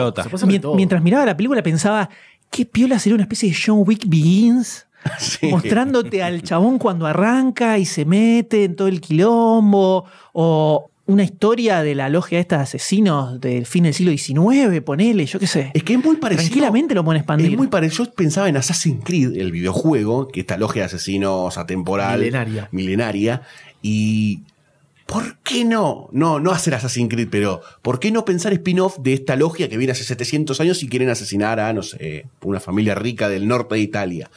todo. mientras miraba la película pensaba, qué piola sería una especie de John Wick Begins. Sí. Mostrándote al chabón cuando arranca y se mete en todo el quilombo. O una historia de la logia esta de asesinos del fin del siglo XIX, ponele, yo qué sé. Es que es muy parecido. Tranquilamente lo pueden expandir. Es muy parecido. Yo pensaba en Assassin's Creed, el videojuego, que esta logia de asesinos atemporal. Milenaria. Milenaria. Y. ¿Por qué no? No, no hacer Assassin's Creed, pero ¿por qué no pensar spin-off de esta logia que viene hace 700 años y quieren asesinar a, no sé, una familia rica del norte de Italia?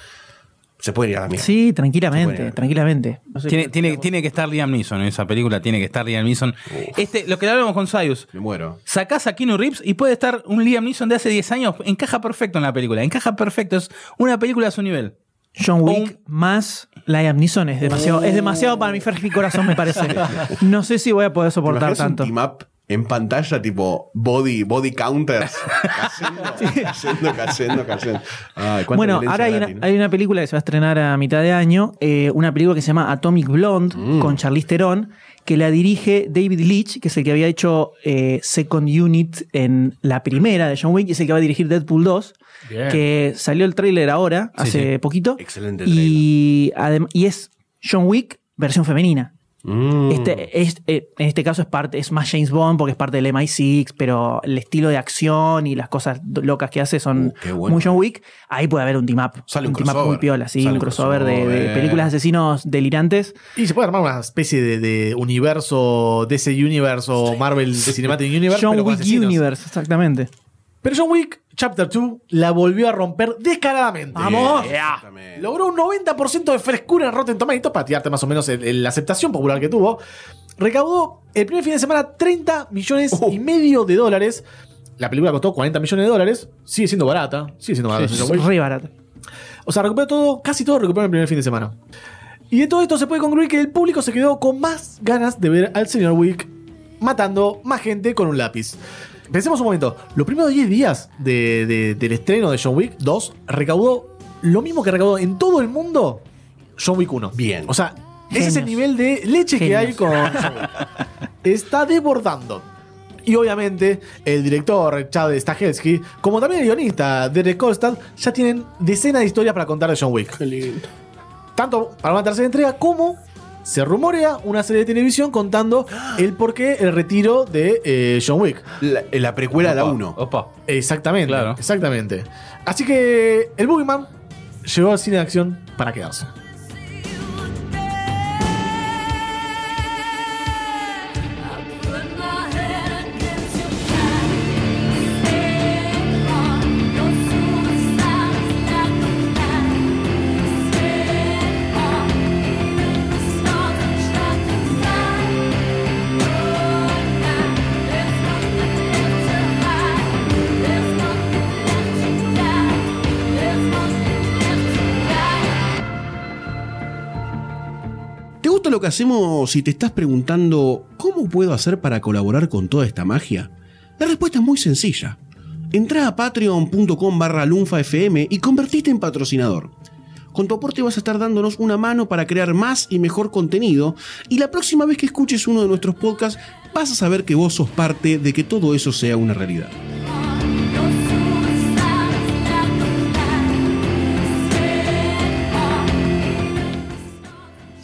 Se puede ir a la mierda. Sí, tranquilamente, tranquilamente. Tiene, tiene, tiene que estar Liam Neeson en esa película, tiene que estar Liam Neeson. Este, lo que hablamos con Sayus, Me muero. sacás a Keanu Reeves y puede estar un Liam Neeson de hace 10 años, encaja perfecto en la película, encaja perfecto, es una película a su nivel. John Wick más Liam Neeson es demasiado, es demasiado para mi frágil corazón, me parece. No sé si voy a poder ¿Te soportar tanto. un team up en pantalla, tipo body, body counters. Cayendo, cayendo, cayendo, cayendo. Ay, Bueno, ahora hay una, película que se va a estrenar a mitad de año, eh, una película que se llama Atomic Blonde Mm. con Charlize Theron, que la dirige David Leitch, que es el que había hecho eh, Second Unit en la primera de John Wick, y es el que va a dirigir Deadpool 2, Bien. que salió el tráiler ahora, Sí, hace sí. poquito, Excelente y, y es John Wick versión femenina. Mm. Este, es, eh, en este caso es parte, es más James Bond porque es parte del MI6, pero el estilo de acción y las cosas locas que hace son Uh, bueno. muy John Wick. Ahí puede haber un team up. Sale un team up muy piola, sí, Sale un un crossover, de- de, películas de asesinos delirantes. Y se puede armar una especie de, de universo, DC Universe o Marvel Cinematic Universe. John pero Wick. Universe, exactamente. Pero John Wick Chapter 2 la volvió a romper descaradamente. ¡Vamos! Exactamente. Logró un 90% de frescura en Rotten Tomatoes para tirarte más o menos la aceptación popular que tuvo. Recaudó el primer fin de semana 30 millones Uh. y medio de dólares. La película costó 40 millones de dólares. Sigue siendo barata. Sigue siendo barata. Es John Wick. re barato. O sea, recuperó todo, casi todo recuperó en el primer fin de semana. Y de todo esto se puede concluir que el público se quedó con más ganas de ver al señor Wick matando más gente con un lápiz. Pensemos un momento, los primeros 10 días de- de- del estreno de John Wick 2 recaudó lo mismo que recaudó en todo el mundo John Wick 1. Bien. O sea, ese es el nivel de leche que hay con John Wick. Está desbordando. Y obviamente el director Chad Stahelski, como también el guionista Derek Kolstad, ya tienen decenas de historias para contar de John Wick. Tanto para una tercera entrega como se rumorea una serie de televisión contando el porqué el retiro de eh, John Wick. La, la precuela a la 1. Opa. Exactamente, Claro. exactamente. Así que el Boogeyman llegó al cine de acción para quedarse. Lo que hacemos si te estás preguntando cómo puedo hacer para colaborar con toda esta magia? La respuesta es muy sencilla. Entra a patreon.com barra lunfafm y convertite en patrocinador. Con tu aporte vas a estar dándonos una mano para crear más y mejor contenido y la próxima vez que escuches uno de nuestros podcasts vas a saber que vos sos parte de que todo eso sea una realidad.